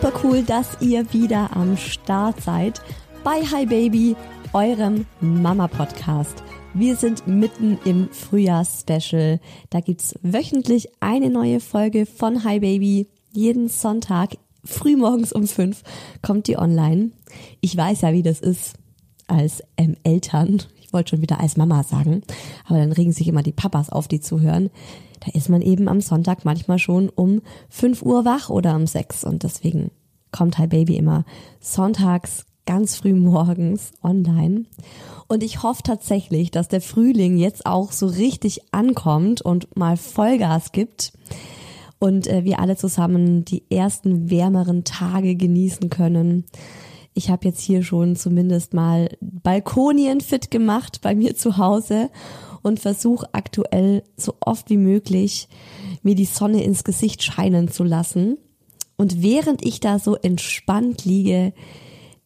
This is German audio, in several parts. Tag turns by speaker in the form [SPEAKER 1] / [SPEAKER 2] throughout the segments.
[SPEAKER 1] Super cool, dass ihr wieder am Start seid bei Hi Baby, eurem Mama-Podcast. Wir sind mitten im Frühjahrs-Special. Da gibt's wöchentlich eine neue Folge von Hi Baby. Jeden Sonntag, frühmorgens um fünf, kommt die online. Ich weiß ja, wie das ist als ähm, Eltern. Ich wollte schon wieder als Mama sagen, aber dann regen sich immer die Papas auf, die zuhören da ist man eben am Sonntag manchmal schon um 5 Uhr wach oder um 6 und deswegen kommt Hi Baby immer sonntags ganz früh morgens online. Und ich hoffe tatsächlich, dass der Frühling jetzt auch so richtig ankommt und mal Vollgas gibt und äh, wir alle zusammen die ersten wärmeren Tage genießen können. Ich habe jetzt hier schon zumindest mal Balkonien fit gemacht bei mir zu Hause und versuche aktuell so oft wie möglich mir die Sonne ins Gesicht scheinen zu lassen. Und während ich da so entspannt liege,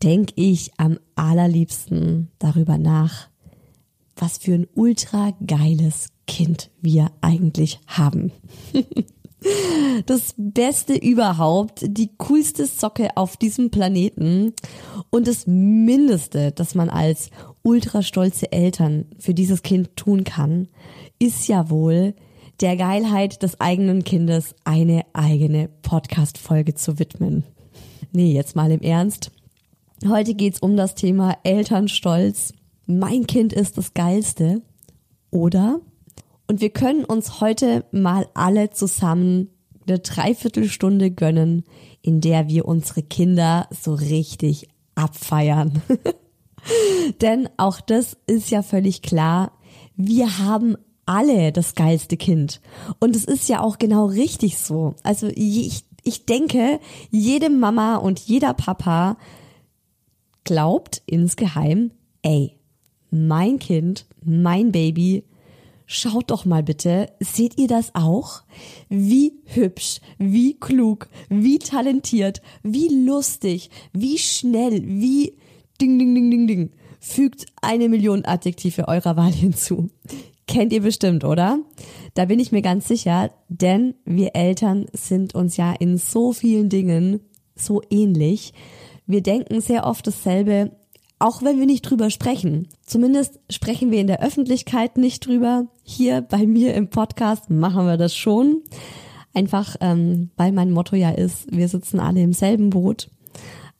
[SPEAKER 1] denke ich am allerliebsten darüber nach, was für ein ultra geiles Kind wir eigentlich haben. Das Beste überhaupt, die coolste Socke auf diesem Planeten und das Mindeste, das man als ultra stolze Eltern für dieses Kind tun kann, ist ja wohl, der Geilheit des eigenen Kindes eine eigene Podcast-Folge zu widmen. Nee, jetzt mal im Ernst. Heute geht's um das Thema Elternstolz. Mein Kind ist das Geilste. Oder? Und wir können uns heute mal alle zusammen eine Dreiviertelstunde gönnen, in der wir unsere Kinder so richtig abfeiern. Denn auch das ist ja völlig klar. Wir haben alle das geilste Kind. Und es ist ja auch genau richtig so. Also ich, ich denke, jede Mama und jeder Papa glaubt insgeheim, ey, mein Kind, mein Baby, Schaut doch mal bitte, seht ihr das auch? Wie hübsch, wie klug, wie talentiert, wie lustig, wie schnell, wie ding, ding, ding, ding, ding. Fügt eine Million Adjektive eurer Wahl hinzu. Kennt ihr bestimmt, oder? Da bin ich mir ganz sicher, denn wir Eltern sind uns ja in so vielen Dingen so ähnlich. Wir denken sehr oft dasselbe, auch wenn wir nicht drüber sprechen. Zumindest sprechen wir in der Öffentlichkeit nicht drüber. Hier bei mir im Podcast machen wir das schon. Einfach, ähm, weil mein Motto ja ist, wir sitzen alle im selben Boot.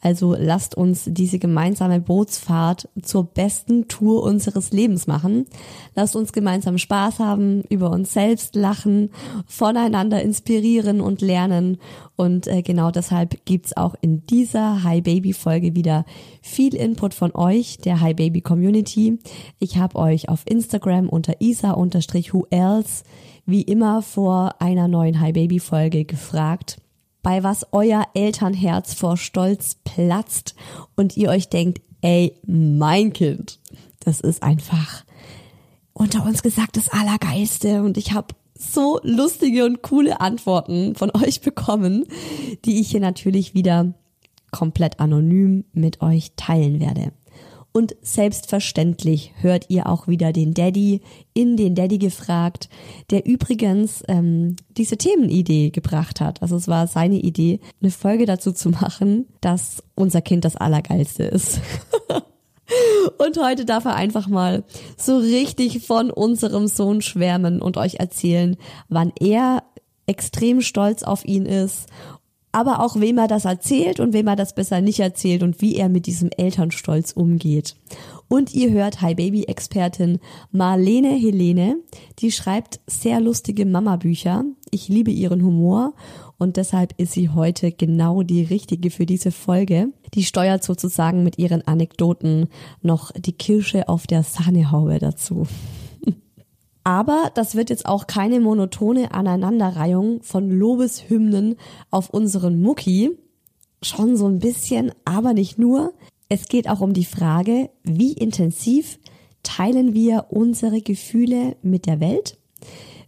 [SPEAKER 1] Also lasst uns diese gemeinsame Bootsfahrt zur besten Tour unseres Lebens machen. Lasst uns gemeinsam Spaß haben, über uns selbst lachen, voneinander inspirieren und lernen. Und äh, genau deshalb gibt's auch in dieser Hi Baby Folge wieder viel Input von euch, der Hi Baby Community. Ich habe euch auf Instagram unter isa-who else wie immer vor einer neuen Hi Baby Folge gefragt, bei was euer Elternherz vor Stolz platzt und ihr euch denkt, ey, mein Kind, das ist einfach unter uns gesagt das Allergeiste und ich habe so lustige und coole Antworten von euch bekommen, die ich hier natürlich wieder komplett anonym mit euch teilen werde. Und selbstverständlich hört ihr auch wieder den Daddy in den Daddy gefragt, der übrigens ähm, diese Themenidee gebracht hat. Also es war seine Idee, eine Folge dazu zu machen, dass unser Kind das Allergeilste ist. Und heute darf er einfach mal so richtig von unserem Sohn schwärmen und euch erzählen, wann er extrem stolz auf ihn ist aber auch wem er das erzählt und wem er das besser nicht erzählt und wie er mit diesem Elternstolz umgeht. Und ihr hört Hi Baby Expertin Marlene Helene, die schreibt sehr lustige Mama-Bücher. Ich liebe ihren Humor und deshalb ist sie heute genau die richtige für diese Folge. Die steuert sozusagen mit ihren Anekdoten noch die Kirsche auf der Sahnehaube dazu. Aber das wird jetzt auch keine monotone Aneinanderreihung von Lobeshymnen auf unseren Mucki. Schon so ein bisschen, aber nicht nur. Es geht auch um die Frage, wie intensiv teilen wir unsere Gefühle mit der Welt?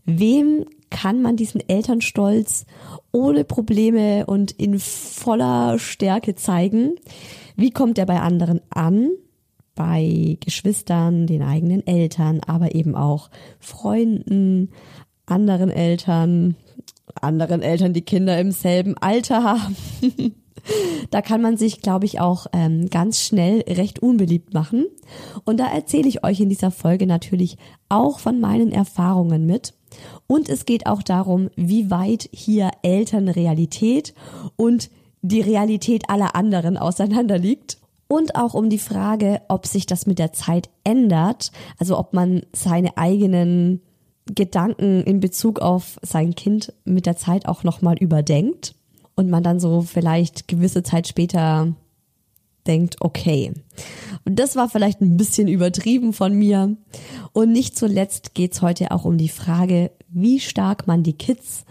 [SPEAKER 1] Wem kann man diesen Elternstolz ohne Probleme und in voller Stärke zeigen? Wie kommt er bei anderen an? Bei Geschwistern, den eigenen Eltern, aber eben auch Freunden, anderen Eltern, anderen Eltern, die Kinder im selben Alter haben. da kann man sich, glaube ich, auch ähm, ganz schnell recht unbeliebt machen. Und da erzähle ich euch in dieser Folge natürlich auch von meinen Erfahrungen mit. Und es geht auch darum, wie weit hier Elternrealität und die Realität aller anderen auseinander liegt und auch um die Frage, ob sich das mit der Zeit ändert, also ob man seine eigenen Gedanken in Bezug auf sein Kind mit der Zeit auch nochmal überdenkt und man dann so vielleicht gewisse Zeit später denkt, okay. Und das war vielleicht ein bisschen übertrieben von mir. Und nicht zuletzt geht's heute auch um die Frage, wie stark man die Kids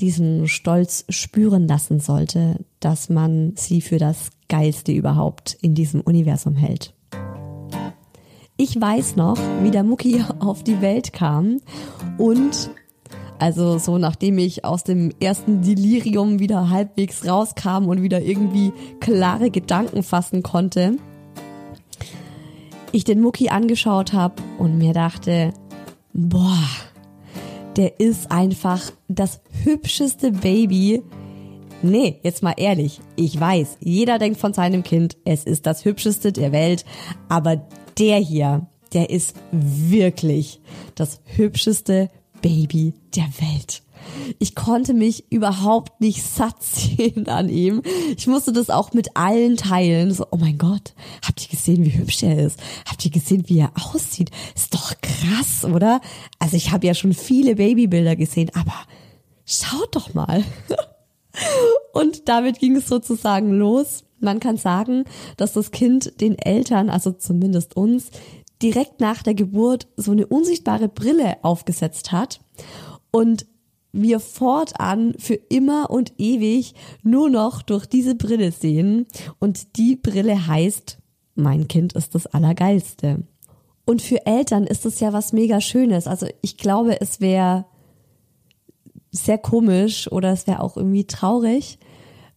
[SPEAKER 1] diesen Stolz spüren lassen sollte, dass man sie für das Geilste überhaupt in diesem Universum hält. Ich weiß noch, wie der Mucki auf die Welt kam und also so nachdem ich aus dem ersten Delirium wieder halbwegs rauskam und wieder irgendwie klare Gedanken fassen konnte, ich den Mucki angeschaut habe und mir dachte, boah, der ist einfach das hübscheste Baby, Nee, jetzt mal ehrlich, ich weiß, jeder denkt von seinem Kind, es ist das hübscheste der Welt, aber der hier, der ist wirklich das hübscheste Baby der Welt. Ich konnte mich überhaupt nicht satt sehen an ihm. Ich musste das auch mit allen teilen. So, oh mein Gott, habt ihr gesehen, wie hübsch er ist? Habt ihr gesehen, wie er aussieht? Ist doch krass, oder? Also ich habe ja schon viele Babybilder gesehen, aber schaut doch mal. Und damit ging es sozusagen los. Man kann sagen, dass das Kind den Eltern, also zumindest uns, direkt nach der Geburt so eine unsichtbare Brille aufgesetzt hat und wir fortan für immer und ewig nur noch durch diese Brille sehen. Und die Brille heißt, mein Kind ist das Allergeilste. Und für Eltern ist es ja was mega Schönes. Also ich glaube, es wäre sehr komisch oder es wäre auch irgendwie traurig,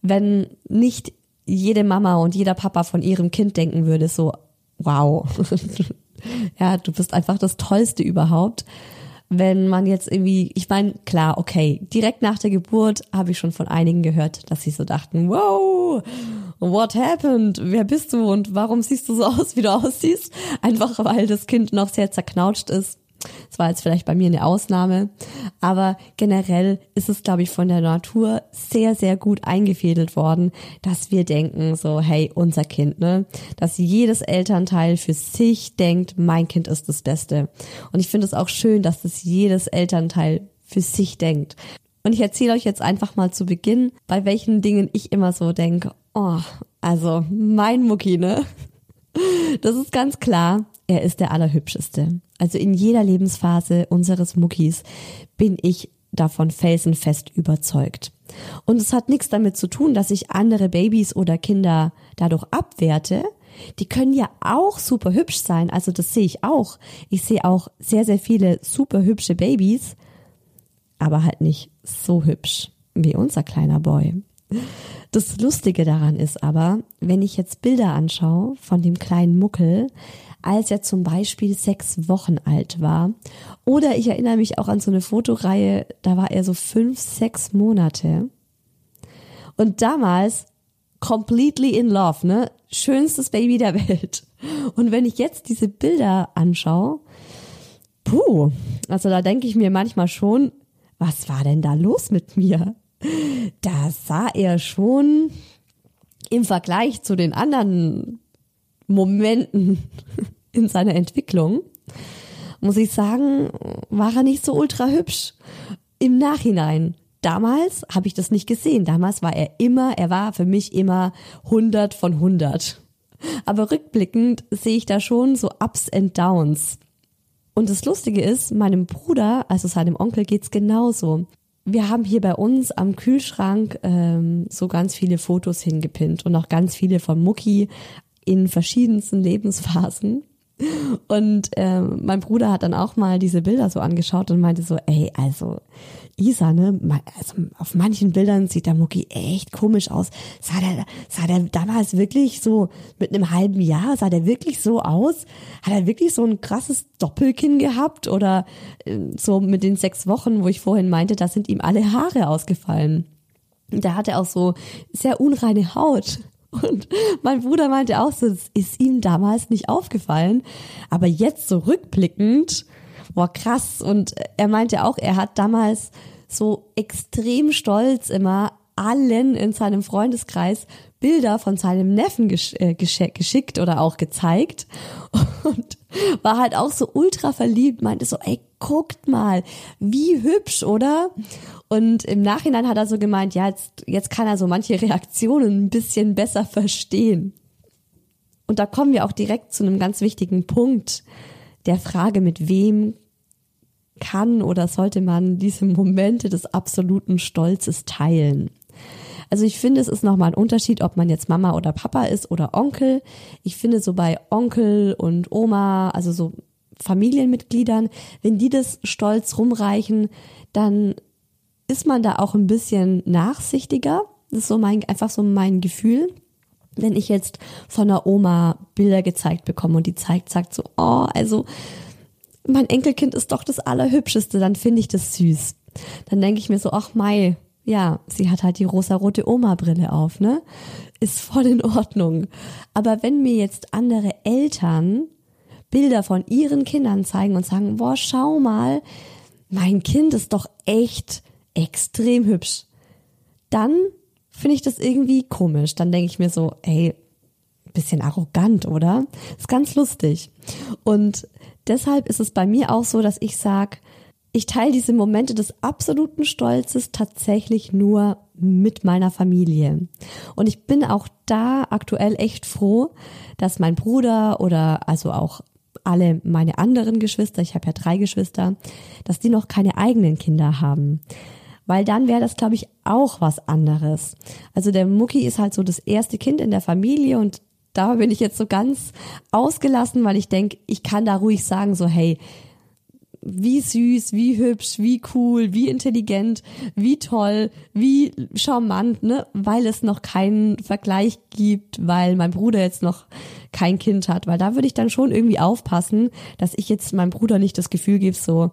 [SPEAKER 1] wenn nicht jede Mama und jeder Papa von ihrem Kind denken würde, so, wow, ja, du bist einfach das Tollste überhaupt. Wenn man jetzt irgendwie, ich meine, klar, okay, direkt nach der Geburt habe ich schon von einigen gehört, dass sie so dachten, wow, what happened? Wer bist du und warum siehst du so aus, wie du aussiehst? Einfach weil das Kind noch sehr zerknautscht ist Das war jetzt vielleicht bei mir eine Ausnahme, aber generell ist es, glaube ich, von der Natur sehr, sehr gut eingefädelt worden, dass wir denken, so, hey, unser Kind, ne? Dass jedes Elternteil für sich denkt, mein Kind ist das Beste. Und ich finde es auch schön, dass das jedes Elternteil für sich denkt. Und ich erzähle euch jetzt einfach mal zu Beginn, bei welchen Dingen ich immer so denke, oh, also mein Mucki, ne? Das ist ganz klar, er ist der Allerhübscheste. Also in jeder Lebensphase unseres Muckis bin ich davon felsenfest überzeugt. Und es hat nichts damit zu tun, dass ich andere Babys oder Kinder dadurch abwerte. Die können ja auch super hübsch sein, also das sehe ich auch. Ich sehe auch sehr, sehr viele super hübsche Babys, aber halt nicht so hübsch wie unser kleiner Boy. Das Lustige daran ist aber, wenn ich jetzt Bilder anschaue von dem kleinen Muckel, als er zum Beispiel sechs Wochen alt war, oder ich erinnere mich auch an so eine Fotoreihe, da war er so fünf, sechs Monate. Und damals completely in love, ne? Schönstes Baby der Welt. Und wenn ich jetzt diese Bilder anschaue, puh, also da denke ich mir manchmal schon, was war denn da los mit mir? Da sah er schon im Vergleich zu den anderen Momenten in seiner Entwicklung, muss ich sagen, war er nicht so ultra hübsch. Im Nachhinein. Damals habe ich das nicht gesehen. Damals war er immer, er war für mich immer 100 von 100. Aber rückblickend sehe ich da schon so Ups and Downs. Und das Lustige ist, meinem Bruder, also seinem Onkel, geht's genauso. Wir haben hier bei uns am Kühlschrank ähm, so ganz viele Fotos hingepinnt und auch ganz viele von Mucki in verschiedensten Lebensphasen. Und äh, mein Bruder hat dann auch mal diese Bilder so angeschaut und meinte so, ey, also Isa, ne, also auf manchen Bildern sieht der Mucki echt komisch aus. Sah der, sah der damals wirklich so mit einem halben Jahr, sah der wirklich so aus? Hat er wirklich so ein krasses Doppelkinn gehabt oder äh, so mit den sechs Wochen, wo ich vorhin meinte, da sind ihm alle Haare ausgefallen. Da hat er auch so sehr unreine Haut. Und mein Bruder meinte auch so, das ist ihm damals nicht aufgefallen. Aber jetzt so rückblickend, boah, krass. Und er meinte auch, er hat damals so extrem stolz immer allen in seinem Freundeskreis Bilder von seinem Neffen gesch äh, geschickt oder auch gezeigt und war halt auch so ultra verliebt, meinte so, ey, guckt mal, wie hübsch, oder? Und im Nachhinein hat er so gemeint, ja, jetzt, jetzt kann er so manche Reaktionen ein bisschen besser verstehen. Und da kommen wir auch direkt zu einem ganz wichtigen Punkt der Frage, mit wem kann oder sollte man diese Momente des absoluten Stolzes teilen. Also ich finde, es ist nochmal ein Unterschied, ob man jetzt Mama oder Papa ist oder Onkel. Ich finde so bei Onkel und Oma, also so Familienmitgliedern, wenn die das stolz rumreichen, dann ist man da auch ein bisschen nachsichtiger. Das ist so mein, einfach so mein Gefühl. Wenn ich jetzt von der Oma Bilder gezeigt bekomme und die zeigt, sagt so, oh, also mein Enkelkind ist doch das Allerhübscheste, dann finde ich das süß. Dann denke ich mir so, ach Mai, ja, sie hat halt die rosarote Oma-Brille auf, ne? Ist voll in Ordnung. Aber wenn mir jetzt andere Eltern Bilder von ihren Kindern zeigen und sagen, boah, schau mal, mein Kind ist doch echt extrem hübsch, dann finde ich das irgendwie komisch. Dann denke ich mir so, ey, bisschen arrogant, oder? Ist ganz lustig. Und deshalb ist es bei mir auch so, dass ich sag, ich teile diese Momente des absoluten Stolzes tatsächlich nur mit meiner Familie. Und ich bin auch da aktuell echt froh, dass mein Bruder oder also auch alle meine anderen Geschwister, ich habe ja drei Geschwister, dass die noch keine eigenen Kinder haben. Weil dann wäre das, glaube ich, auch was anderes. Also der Mucki ist halt so das erste Kind in der Familie und da bin ich jetzt so ganz ausgelassen, weil ich denke, ich kann da ruhig sagen, so hey, wie süß, wie hübsch, wie cool, wie intelligent, wie toll, wie charmant, ne? Weil es noch keinen Vergleich gibt, weil mein Bruder jetzt noch kein Kind hat. Weil da würde ich dann schon irgendwie aufpassen, dass ich jetzt meinem Bruder nicht das Gefühl gebe, so,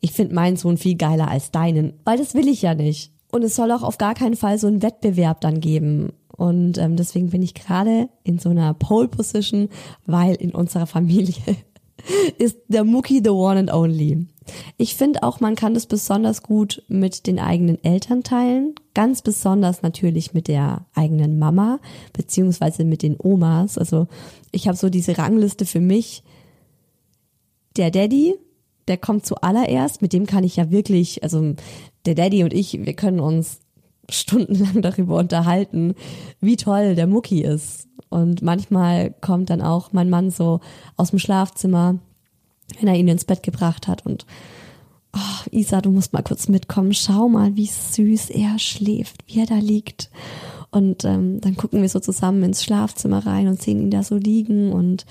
[SPEAKER 1] ich finde meinen Sohn viel geiler als deinen. Weil das will ich ja nicht. Und es soll auch auf gar keinen Fall so einen Wettbewerb dann geben. Und ähm, deswegen bin ich gerade in so einer Pole Position, weil in unserer Familie ist der Mucki the one and only. Ich finde auch, man kann das besonders gut mit den eigenen Eltern teilen. Ganz besonders natürlich mit der eigenen Mama, beziehungsweise mit den Omas. Also ich habe so diese Rangliste für mich. Der Daddy, der kommt zuallererst, mit dem kann ich ja wirklich, also der Daddy und ich, wir können uns stundenlang darüber unterhalten, wie toll der Mucki ist. Und manchmal kommt dann auch mein Mann so aus dem Schlafzimmer, wenn er ihn ins Bett gebracht hat und oh, Isa, du musst mal kurz mitkommen, schau mal, wie süß er schläft, wie er da liegt. Und ähm, dann gucken wir so zusammen ins Schlafzimmer rein und sehen ihn da so liegen und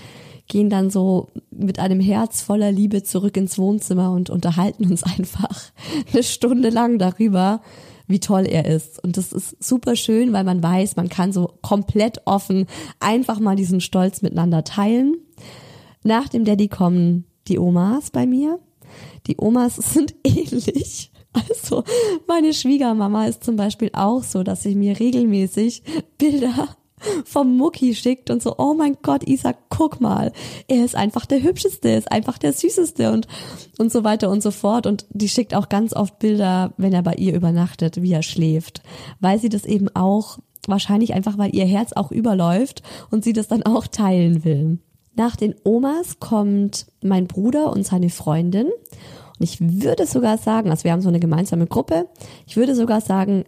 [SPEAKER 1] gehen dann so mit einem Herz voller Liebe zurück ins Wohnzimmer und unterhalten uns einfach eine Stunde lang darüber, wie toll er ist. Und das ist super schön, weil man weiß, man kann so komplett offen einfach mal diesen Stolz miteinander teilen. Nach dem Daddy kommen die Omas bei mir. Die Omas sind ähnlich. Also meine Schwiegermama ist zum Beispiel auch so, dass sie mir regelmäßig Bilder vom Mucki schickt und so, oh mein Gott, Isa, guck mal, er ist einfach der hübscheste, ist einfach der süßeste und, und so weiter und so fort. Und die schickt auch ganz oft Bilder, wenn er bei ihr übernachtet, wie er schläft, weil sie das eben auch, wahrscheinlich einfach, weil ihr Herz auch überläuft und sie das dann auch teilen will. Nach den Omas kommt mein Bruder und seine Freundin. Und ich würde sogar sagen, also wir haben so eine gemeinsame Gruppe, ich würde sogar sagen,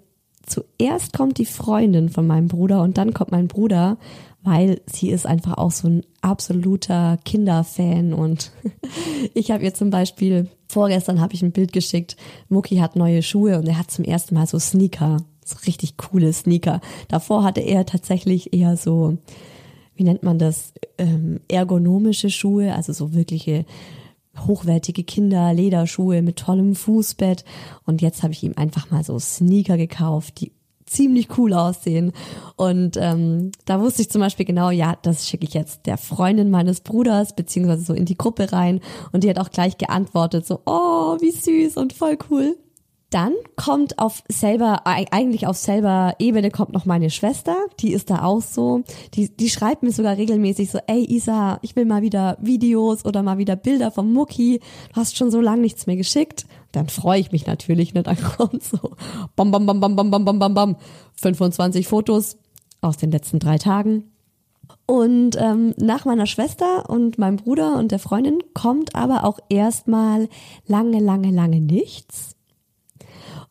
[SPEAKER 1] zuerst kommt die Freundin von meinem Bruder und dann kommt mein Bruder, weil sie ist einfach auch so ein absoluter Kinderfan und ich habe ihr zum Beispiel vorgestern habe ich ein Bild geschickt. Mucki hat neue Schuhe und er hat zum ersten Mal so Sneaker, so richtig coole Sneaker. Davor hatte er tatsächlich eher so, wie nennt man das, ähm, ergonomische Schuhe, also so wirkliche hochwertige Kinder-Lederschuhe mit tollem Fußbett. Und jetzt habe ich ihm einfach mal so Sneaker gekauft, die ziemlich cool aussehen. Und ähm, da wusste ich zum Beispiel genau, ja, das schicke ich jetzt der Freundin meines Bruders, beziehungsweise so in die Gruppe rein. Und die hat auch gleich geantwortet, so, oh, wie süß und voll cool. Dann kommt auf selber, eigentlich auf selber Ebene kommt noch meine Schwester, die ist da auch so, die, die schreibt mir sogar regelmäßig so, ey Isa, ich will mal wieder Videos oder mal wieder Bilder vom Mucki, du hast schon so lange nichts mehr geschickt. Dann freue ich mich natürlich, ne, dann kommt so, bam, bam, bam, bam, bam, bam, bam, bam, bam, 25 Fotos aus den letzten drei Tagen. Und ähm, nach meiner Schwester und meinem Bruder und der Freundin kommt aber auch erstmal lange, lange, lange nichts.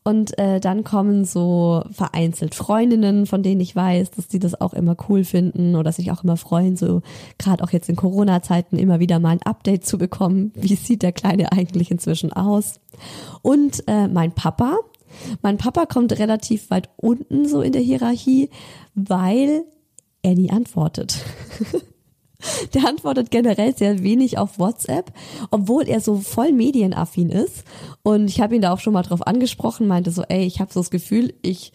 [SPEAKER 1] Und äh, dann kommen so vereinzelt Freundinnen, von denen ich weiß, dass die das auch immer cool finden oder sich auch immer freuen, so gerade auch jetzt in Corona-Zeiten immer wieder mal ein Update zu bekommen. Wie sieht der Kleine eigentlich inzwischen aus? Und äh, mein Papa. Mein Papa kommt relativ weit unten so in der Hierarchie, weil er nie antwortet. Der antwortet generell sehr wenig auf WhatsApp, obwohl er so voll medienaffin ist. Und ich habe ihn da auch schon mal drauf angesprochen, meinte so, ey, ich habe so das Gefühl, ich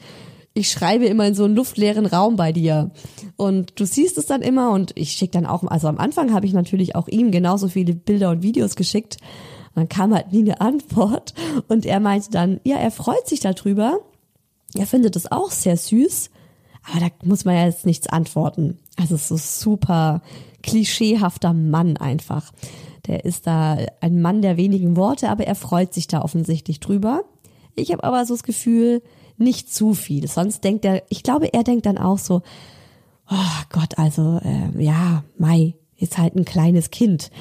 [SPEAKER 1] ich schreibe immer in so einen luftleeren Raum bei dir. Und du siehst es dann immer und ich schicke dann auch, also am Anfang habe ich natürlich auch ihm genauso viele Bilder und Videos geschickt. Und dann kam halt nie eine Antwort. Und er meinte dann, ja, er freut sich darüber. Er findet es auch sehr süß. Aber da muss man ja jetzt nichts antworten. Also so super klischeehafter Mann einfach. Der ist da ein Mann der wenigen Worte, aber er freut sich da offensichtlich drüber. Ich habe aber so das Gefühl, nicht zu viel. Sonst denkt er, ich glaube, er denkt dann auch so, oh Gott, also äh, ja, Mai ist halt ein kleines Kind.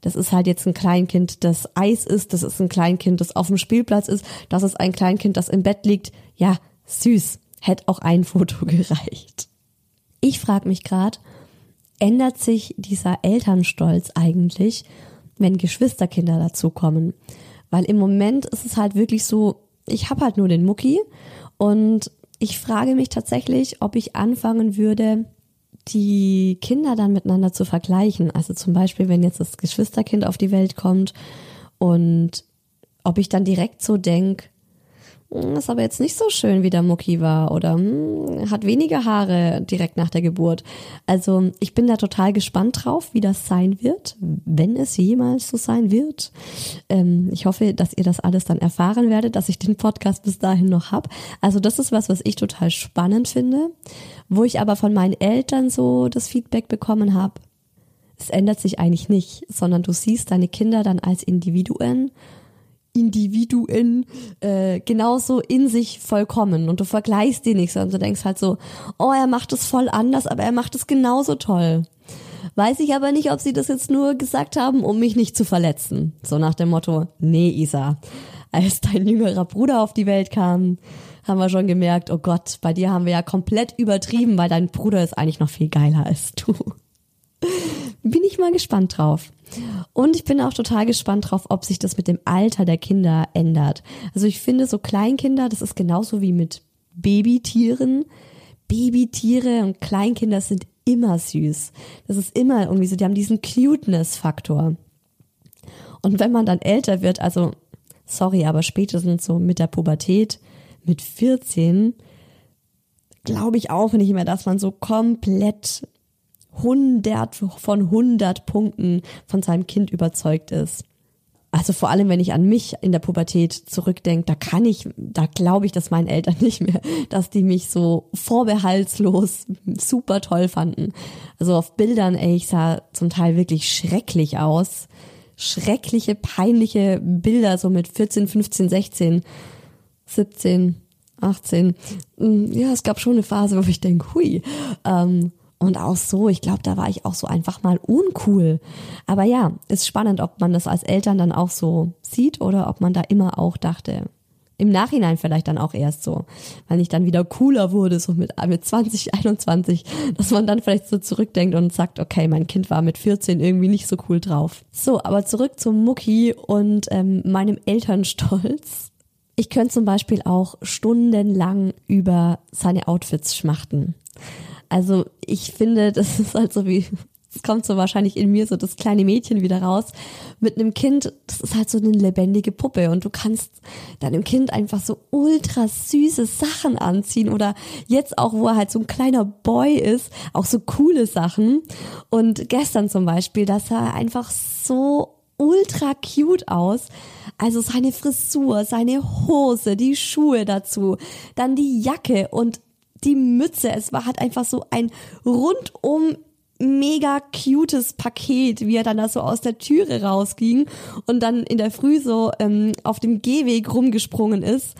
[SPEAKER 1] Das ist halt jetzt ein Kleinkind, das Eis ist, das ist ein Kleinkind, das auf dem Spielplatz ist, das ist ein Kleinkind, das im Bett liegt. Ja, süß. Hätte auch ein Foto gereicht. Ich frage mich gerade, ändert sich dieser Elternstolz eigentlich, wenn Geschwisterkinder dazukommen? Weil im Moment ist es halt wirklich so, ich habe halt nur den Mucki und ich frage mich tatsächlich, ob ich anfangen würde, die Kinder dann miteinander zu vergleichen. Also zum Beispiel, wenn jetzt das Geschwisterkind auf die Welt kommt und ob ich dann direkt so denk, ist aber jetzt nicht so schön, wie der Mucki war oder hm, hat weniger Haare direkt nach der Geburt. Also ich bin da total gespannt drauf, wie das sein wird, wenn es jemals so sein wird. Ähm, ich hoffe, dass ihr das alles dann erfahren werdet, dass ich den Podcast bis dahin noch hab. Also das ist was, was ich total spannend finde, wo ich aber von meinen Eltern so das Feedback bekommen habe. es ändert sich eigentlich nicht, sondern du siehst deine Kinder dann als Individuen, Individuen äh, genauso in sich vollkommen und du vergleichst die nicht, sondern du denkst halt so, oh, er macht es voll anders, aber er macht es genauso toll. Weiß ich aber nicht, ob sie das jetzt nur gesagt haben, um mich nicht zu verletzen. So nach dem Motto, nee, Isa, als dein jüngerer Bruder auf die Welt kam, haben wir schon gemerkt, oh Gott, bei dir haben wir ja komplett übertrieben, weil dein Bruder ist eigentlich noch viel geiler als du. Bin ich mal gespannt drauf. Und ich bin auch total gespannt drauf, ob sich das mit dem Alter der Kinder ändert. Also ich finde so Kleinkinder, das ist genauso wie mit Babytieren. Babytiere und Kleinkinder sind immer süß. Das ist immer irgendwie so, die haben diesen Cuteness-Faktor. Und wenn man dann älter wird, also sorry, aber spätestens so mit der Pubertät, mit 14, glaube ich auch nicht mehr, dass man so komplett 100 von 100 Punkten von seinem Kind überzeugt ist. Also vor allem, wenn ich an mich in der Pubertät zurückdenke, da kann ich, da glaube ich das meinen Eltern nicht mehr, dass die mich so vorbehaltslos super toll fanden. Also auf Bildern, ey, ich sah zum Teil wirklich schrecklich aus. Schreckliche, peinliche Bilder, so mit 14, 15, 16, 17, 18. Ja, es gab schon eine Phase, wo ich denke, hui. Ähm, und auch so, ich glaube, da war ich auch so einfach mal uncool. Aber ja, ist spannend, ob man das als Eltern dann auch so sieht oder ob man da immer auch dachte, im Nachhinein vielleicht dann auch erst so, weil ich dann wieder cooler wurde, so mit, mit 20, 21, dass man dann vielleicht so zurückdenkt und sagt, okay, mein Kind war mit 14 irgendwie nicht so cool drauf. So, aber zurück zum Mucki und ähm, meinem Elternstolz. Ich könnte zum Beispiel auch stundenlang über seine Outfits schmachten. Also ich finde, das ist halt so wie, es kommt so wahrscheinlich in mir so das kleine Mädchen wieder raus. Mit einem Kind, das ist halt so eine lebendige Puppe und du kannst deinem Kind einfach so ultra süße Sachen anziehen oder jetzt auch, wo er halt so ein kleiner Boy ist, auch so coole Sachen. Und gestern zum Beispiel, das sah einfach so ultra cute aus. Also seine Frisur, seine Hose, die Schuhe dazu, dann die Jacke und die Mütze. Es war halt einfach so ein rundum mega cutes Paket, wie er dann da so aus der Türe rausging und dann in der Früh so ähm, auf dem Gehweg rumgesprungen ist.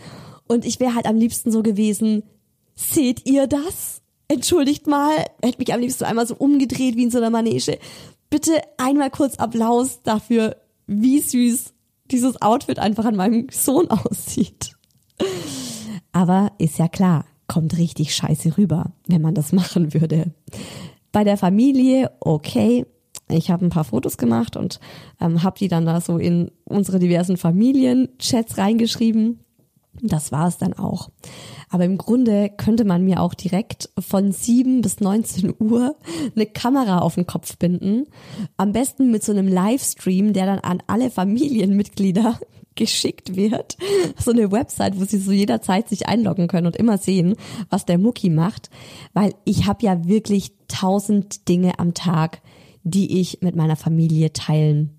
[SPEAKER 1] Und ich wäre halt am liebsten so gewesen, seht ihr das? Entschuldigt mal, hätte mich am liebsten einmal so umgedreht wie in so einer Manege. Bitte einmal kurz Applaus dafür, wie süß dieses Outfit einfach an meinem Sohn aussieht. Aber ist ja klar, kommt richtig scheiße rüber, wenn man das machen würde. Bei der Familie, okay, ich habe ein paar Fotos gemacht und ähm, habe die dann da so in unsere diversen Familienchats reingeschrieben. Das war es dann auch. Aber im Grunde könnte man mir auch direkt von 7 bis 19 Uhr eine Kamera auf den Kopf binden. Am besten mit so einem Livestream, der dann an alle Familienmitglieder geschickt wird. So eine Website, wo sie so jederzeit sich einloggen können und immer sehen, was der Mucki macht. Weil ich habe ja wirklich tausend Dinge am Tag, die ich mit meiner Familie teilen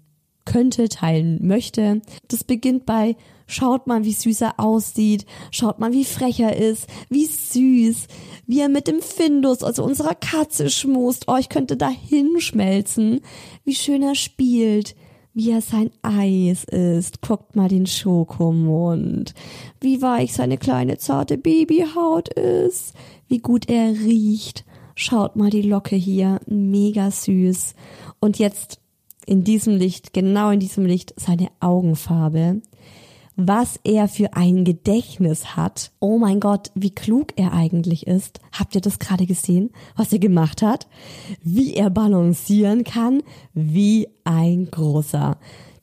[SPEAKER 1] könnte, teilen möchte. Das beginnt bei Schaut mal, wie süß er aussieht. Schaut mal, wie frech er ist. Wie süß. Wie er mit dem Findus, also unserer Katze, schmust. Oh, ich könnte da hinschmelzen. Wie schön er spielt wie er sein Eis isst. Guckt mal den Schokomund. Wie weich seine kleine zarte Babyhaut ist. Wie gut er riecht. Schaut mal die Locke hier. Mega süß. Und jetzt in diesem Licht, genau in diesem Licht, seine Augenfarbe was er für ein Gedächtnis hat. Oh mein Gott, wie klug er eigentlich ist. Habt ihr das gerade gesehen, was er gemacht hat? Wie er balancieren kann, wie ein großer.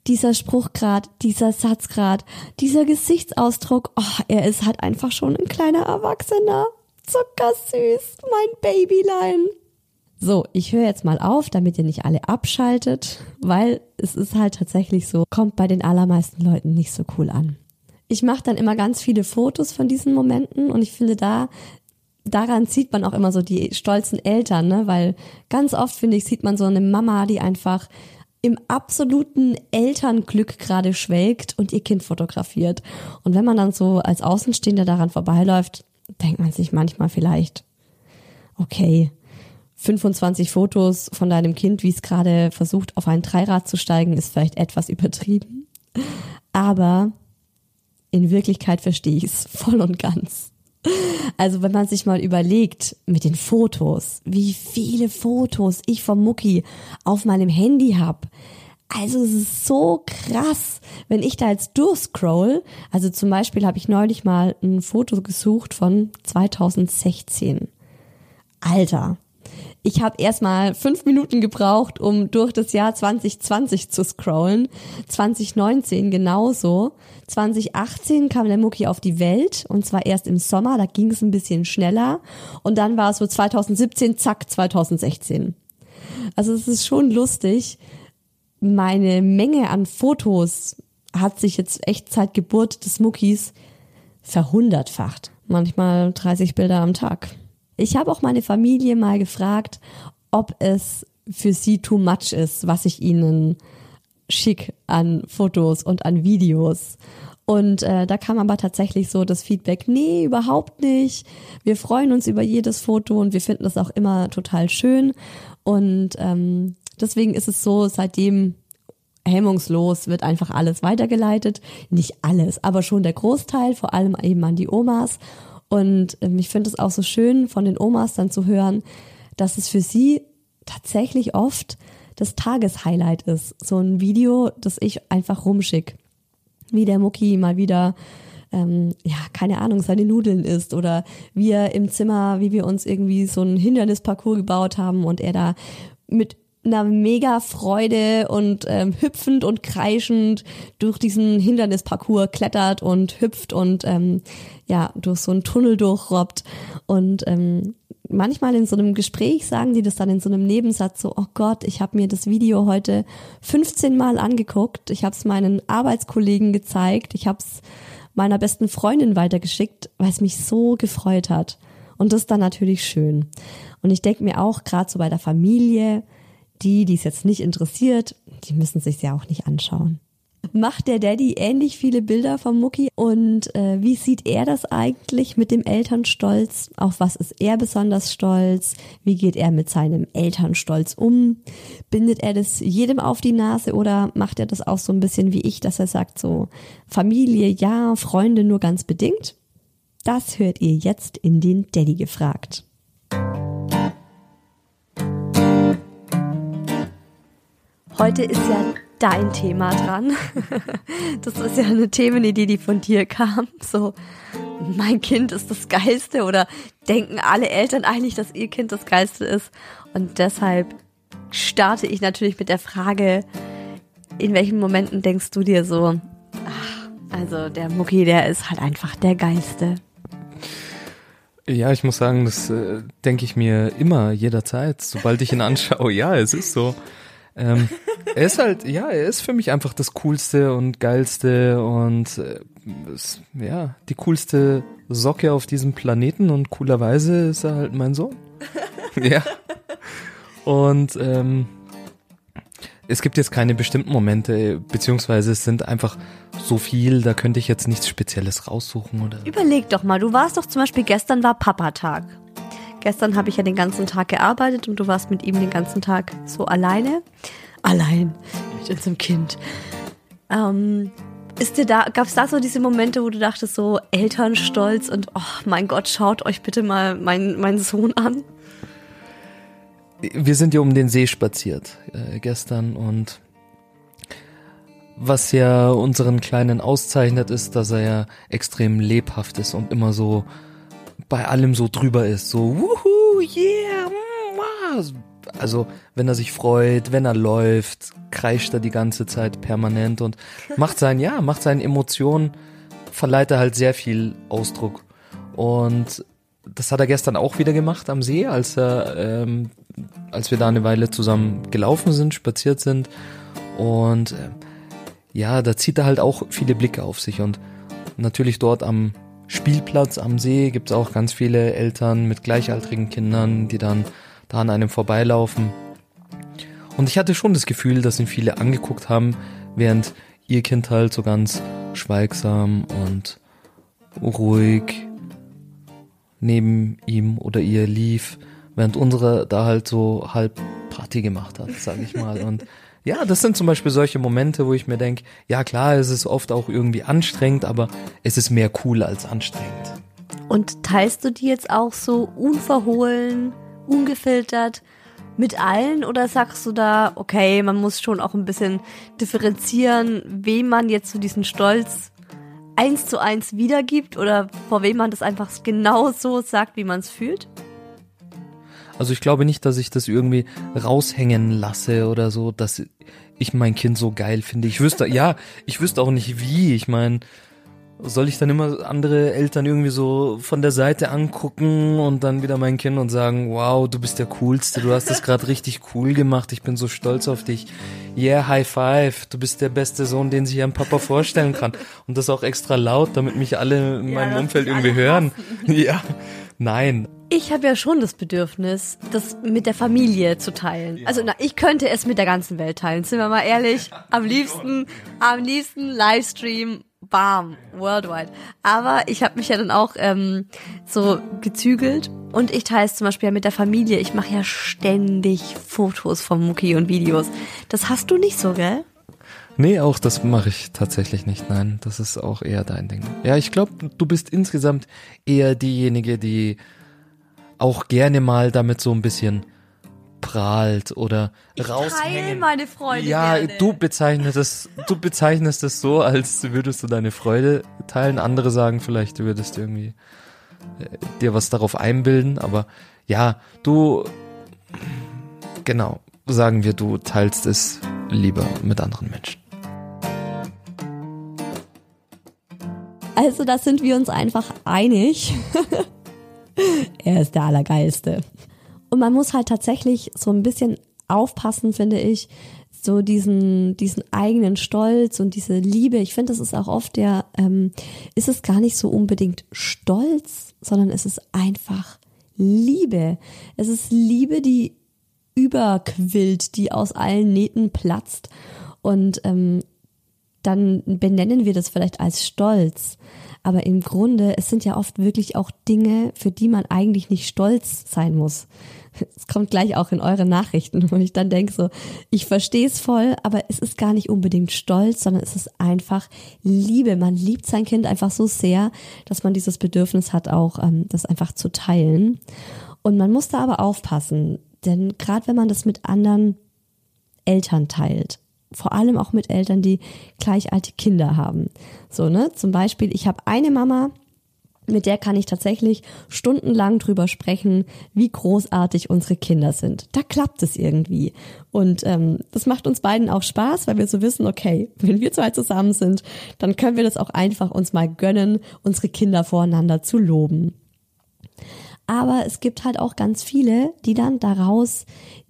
[SPEAKER 1] Dieser Spruchgrad, dieser Satzgrad, dieser Gesichtsausdruck, oh, er ist halt einfach schon ein kleiner Erwachsener. Zuckersüß, mein Babylein. So, ich höre jetzt mal auf, damit ihr nicht alle abschaltet, weil es ist halt tatsächlich so, kommt bei den allermeisten Leuten nicht so cool an. Ich mache dann immer ganz viele Fotos von diesen Momenten und ich finde da daran sieht man auch immer so die stolzen Eltern, ne? weil ganz oft finde ich sieht man so eine Mama, die einfach im absoluten Elternglück gerade schwelgt und ihr Kind fotografiert. Und wenn man dann so als Außenstehender daran vorbeiläuft, denkt man sich manchmal vielleicht, okay, 25 Fotos von deinem Kind, wie es gerade versucht, auf ein Dreirad zu steigen, ist vielleicht etwas übertrieben. Aber in Wirklichkeit verstehe ich es voll und ganz. Also wenn man sich mal überlegt mit den Fotos, wie viele Fotos ich vom Mucki auf meinem Handy hab. Also es ist so krass, wenn ich da jetzt durchscroll. Also zum Beispiel habe ich neulich mal ein Foto gesucht von 2016. Alter, ich habe erstmal fünf Minuten gebraucht, um durch das Jahr 2020 zu scrollen. 2019 genauso. 2018 kam der Mucki auf die Welt und zwar erst im Sommer, da ging es ein bisschen schneller. Und dann war es so 2017, zack, 2016. Also es ist schon lustig. Meine Menge an Fotos hat sich jetzt echt seit Geburt des Muckis verhundertfacht. Manchmal 30 Bilder am Tag. Ich habe auch meine Familie mal gefragt, ob es für sie too much ist, was ich ihnen schick an Fotos und an Videos. Und äh, da kam aber tatsächlich so das Feedback, nee, überhaupt nicht. Wir freuen uns über jedes Foto und wir finden das auch immer total schön. Und ähm, deswegen ist es so, seitdem hemmungslos wird einfach alles weitergeleitet. Nicht alles, aber schon der Großteil, vor allem eben an die Omas. Und ähm, ich finde es auch so schön, von den Omas dann zu hören, dass es für sie tatsächlich oft das Tageshighlight ist. So ein Video, das ich einfach rumschick. Wie der Mucki mal wieder, ähm, ja, keine Ahnung, seine Nudeln isst oder wir im Zimmer, wie wir uns irgendwie so ein Hindernisparcours gebaut haben und er da mit einer mega Freude und ähm, hüpfend und kreischend durch diesen Hindernisparcours klettert und hüpft und ähm, ja durch so einen Tunnel durchrobbt und ähm, manchmal in so einem Gespräch sagen die das dann in so einem Nebensatz so, oh Gott, ich habe mir das Video heute 15 Mal angeguckt, ich habe es meinen Arbeitskollegen gezeigt, ich habe es meiner besten Freundin weitergeschickt, weil es mich so gefreut hat. Und das ist dann natürlich schön. Und ich denke mir auch, gerade so bei der Familie, die, die es jetzt nicht interessiert, die müssen sich ja auch nicht anschauen. Macht der Daddy ähnlich viele Bilder vom Mucki und äh, wie sieht er das eigentlich mit dem Elternstolz? Auf was ist er besonders stolz? Wie geht er mit seinem Elternstolz um? Bindet er das jedem auf die Nase oder macht er das auch so ein bisschen wie ich, dass er sagt so Familie ja, Freunde nur ganz bedingt? Das hört ihr jetzt in den Daddy gefragt. Heute ist ja dein Thema dran. Das ist ja eine Themenidee, die von dir kam. So, mein Kind ist das Geilste oder denken alle Eltern eigentlich, dass ihr Kind das Geilste ist. Und deshalb starte ich natürlich mit der Frage, in welchen Momenten denkst du dir so, ach, also der Mucki, der ist halt einfach der Geilste.
[SPEAKER 2] Ja, ich muss sagen, das äh, denke ich mir immer, jederzeit, sobald ich ihn anschaue. ja, es ist so. Ähm, er ist halt, ja, er ist für mich einfach das Coolste und Geilste und äh, ist, ja, die coolste Socke auf diesem Planeten und coolerweise ist er halt mein Sohn. ja. Und ähm, es gibt jetzt keine bestimmten Momente, beziehungsweise es sind einfach so viel, da könnte ich jetzt nichts Spezielles raussuchen oder.
[SPEAKER 1] Überleg doch mal, du warst doch zum Beispiel gestern war Papatag. Gestern habe ich ja den ganzen Tag gearbeitet und du warst mit ihm den ganzen Tag so alleine. Allein mit unserem Kind. Ähm, ist dir da, gab es da so diese Momente, wo du dachtest, so Elternstolz und oh mein Gott, schaut euch bitte mal meinen mein Sohn an?
[SPEAKER 2] Wir sind ja um den See spaziert äh, gestern und was ja unseren Kleinen auszeichnet, ist, dass er ja extrem lebhaft ist und immer so bei allem so drüber ist, so wuhu, yeah, mm, also wenn er sich freut, wenn er läuft, kreischt er die ganze Zeit permanent und macht sein, ja, macht seinen Emotionen, verleiht er halt sehr viel Ausdruck. Und das hat er gestern auch wieder gemacht am See, als er, ähm, als wir da eine Weile zusammen gelaufen sind, spaziert sind. Und äh, ja, da zieht er halt auch viele Blicke auf sich und natürlich dort am Spielplatz am See gibt es auch ganz viele Eltern mit gleichaltrigen Kindern, die dann da an einem vorbeilaufen. Und ich hatte schon das Gefühl, dass ihn viele angeguckt haben, während ihr Kind halt so ganz schweigsam und ruhig neben ihm oder ihr lief, während unsere da halt so halb Party gemacht hat, sag ich mal. Und ja, das sind zum Beispiel solche Momente, wo ich mir denke, ja klar, es ist oft auch irgendwie anstrengend, aber es ist mehr cool als anstrengend.
[SPEAKER 1] Und teilst du die jetzt auch so unverhohlen, ungefiltert mit allen oder sagst du da, okay, man muss schon auch ein bisschen differenzieren, wem man jetzt so diesen Stolz eins zu eins wiedergibt oder vor wem man das einfach genau so sagt, wie man es fühlt?
[SPEAKER 2] Also ich glaube nicht, dass ich das irgendwie raushängen lasse oder so, dass ich mein Kind so geil finde. Ich wüsste, ja, ich wüsste auch nicht wie. Ich meine, soll ich dann immer andere Eltern irgendwie so von der Seite angucken und dann wieder mein Kind und sagen, wow, du bist der Coolste, du hast das gerade richtig cool gemacht, ich bin so stolz auf dich. Yeah, High Five, du bist der beste Sohn, den sich ein Papa vorstellen kann. Und das auch extra laut, damit mich alle in meinem Umfeld irgendwie hören. Ja, nein.
[SPEAKER 1] Ich habe ja schon das Bedürfnis, das mit der Familie zu teilen. Also na, ich könnte es mit der ganzen Welt teilen, sind wir mal ehrlich. Am liebsten, am liebsten Livestream bam, worldwide. Aber ich habe mich ja dann auch ähm, so gezügelt und ich teile es zum Beispiel ja mit der Familie. Ich mache ja ständig Fotos vom Mucki und Videos. Das hast du nicht so, gell?
[SPEAKER 2] Nee, auch das mache ich tatsächlich nicht. Nein, das ist auch eher dein Ding. Ja, ich glaube, du bist insgesamt eher diejenige, die auch gerne mal damit so ein bisschen prahlt oder
[SPEAKER 1] ich
[SPEAKER 2] raushängen.
[SPEAKER 1] Teile meine Freude.
[SPEAKER 2] Ja,
[SPEAKER 1] gerne.
[SPEAKER 2] du bezeichnest es, du bezeichnest es so, als würdest du deine Freude teilen. Andere sagen vielleicht, du würdest irgendwie äh, dir was darauf einbilden, aber ja, du, genau, sagen wir, du teilst es lieber mit anderen Menschen.
[SPEAKER 1] Also da sind wir uns einfach einig. er ist der Allergeilste. Und man muss halt tatsächlich so ein bisschen aufpassen, finde ich, so diesen, diesen eigenen Stolz und diese Liebe. Ich finde, das ist auch oft der, ähm, ist es gar nicht so unbedingt Stolz, sondern es ist einfach Liebe. Es ist Liebe, die überquillt, die aus allen Nähten platzt. Und ähm, dann benennen wir das vielleicht als Stolz. Aber im Grunde, es sind ja oft wirklich auch Dinge, für die man eigentlich nicht stolz sein muss. Es kommt gleich auch in eure Nachrichten, wo ich dann denke so, ich verstehe es voll, aber es ist gar nicht unbedingt Stolz, sondern es ist einfach Liebe. Man liebt sein Kind einfach so sehr, dass man dieses Bedürfnis hat, auch ähm, das einfach zu teilen. Und man muss da aber aufpassen, denn gerade wenn man das mit anderen Eltern teilt, vor allem auch mit Eltern, die gleich alte Kinder haben. So, ne? Zum Beispiel, ich habe eine Mama, mit der kann ich tatsächlich stundenlang drüber sprechen, wie großartig unsere Kinder sind. Da klappt es irgendwie. Und ähm, das macht uns beiden auch Spaß, weil wir so wissen, okay, wenn wir zwei zusammen sind, dann können wir das auch einfach uns mal gönnen, unsere Kinder voreinander zu loben. Aber es gibt halt auch ganz viele, die dann daraus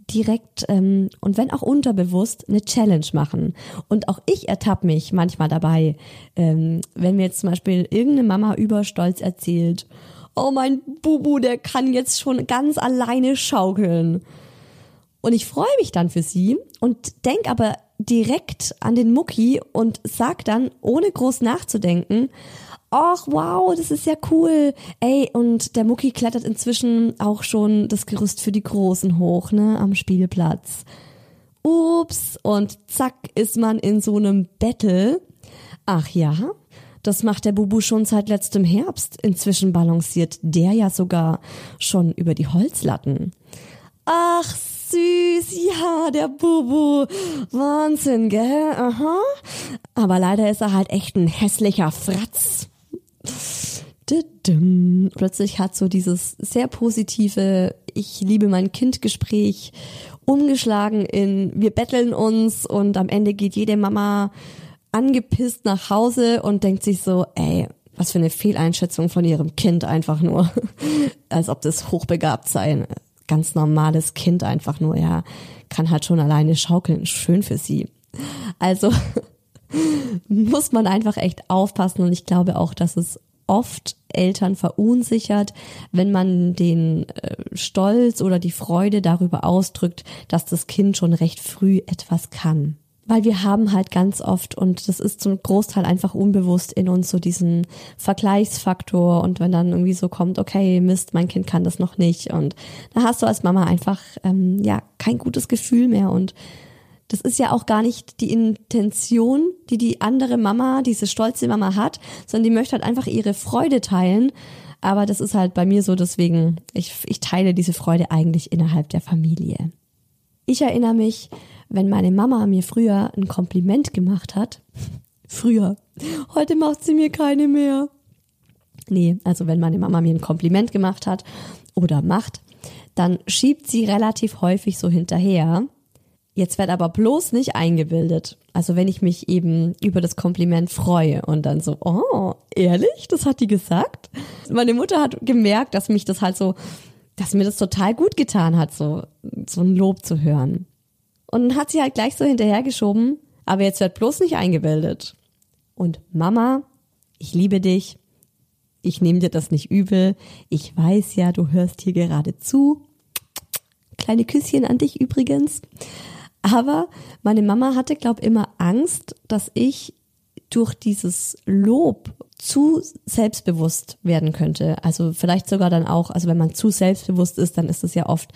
[SPEAKER 1] direkt ähm, und wenn auch unterbewusst eine Challenge machen. Und auch ich ertappe mich manchmal dabei, ähm, wenn mir jetzt zum Beispiel irgendeine Mama überstolz erzählt, oh mein Bubu, der kann jetzt schon ganz alleine schaukeln. Und ich freue mich dann für sie und denk aber direkt an den Mucki und sag dann, ohne groß nachzudenken, ach wow, das ist ja cool. Ey, und der Mucki klettert inzwischen auch schon das Gerüst für die Großen hoch, ne, am Spielplatz. Ups, und zack ist man in so einem Battle. Ach ja, das macht der Bubu schon seit letztem Herbst. Inzwischen balanciert der ja sogar schon über die Holzlatten. Ach süß, ja, der Bubu. Wahnsinn, gell? Aha. Aber leider ist er halt echt ein hässlicher Fratz. Plötzlich hat so dieses sehr positive Ich liebe mein Kind Gespräch umgeschlagen in wir betteln uns und am Ende geht jede Mama angepisst nach Hause und denkt sich so, ey, was für eine Fehleinschätzung von ihrem Kind einfach nur. Als ob das hochbegabt sei. Ganz normales Kind einfach nur, ja, kann halt schon alleine schaukeln. Schön für sie. Also muss man einfach echt aufpassen und ich glaube auch, dass es oft Eltern verunsichert, wenn man den äh, Stolz oder die Freude darüber ausdrückt, dass das Kind schon recht früh etwas kann. weil wir haben halt ganz oft, und das ist zum Großteil einfach unbewusst in uns, so diesen Vergleichsfaktor. Und wenn dann irgendwie so kommt, okay, Mist, mein Kind kann das noch nicht. Und da hast du als Mama einfach, ähm, ja, kein gutes Gefühl mehr. Und das ist ja auch gar nicht die Intention, die die andere Mama, diese stolze Mama hat, sondern die möchte halt einfach ihre Freude teilen. Aber das ist halt bei mir so, deswegen, ich, ich teile diese Freude eigentlich innerhalb der Familie. Ich erinnere mich, wenn meine Mama mir früher ein Kompliment gemacht hat. Früher. Heute macht sie mir keine mehr. Nee, also wenn meine Mama mir ein Kompliment gemacht hat oder macht, dann schiebt sie relativ häufig so hinterher. Jetzt wird aber bloß nicht eingebildet. Also wenn ich mich eben über das Kompliment freue und dann so, oh, ehrlich, das hat die gesagt? Meine Mutter hat gemerkt, dass mich das halt so, dass mir das total gut getan hat, so, so ein Lob zu hören. Und hat sie halt gleich so hinterhergeschoben, aber jetzt wird bloß nicht eingebildet. Und Mama, ich liebe dich. Ich nehme dir das nicht übel. Ich weiß ja, du hörst hier gerade zu. Kleine Küsschen an dich übrigens. Aber meine Mama hatte, glaub immer Angst, dass ich durch dieses Lob zu selbstbewusst werden könnte. Also vielleicht sogar dann auch, also wenn man zu selbstbewusst ist, dann ist es ja oft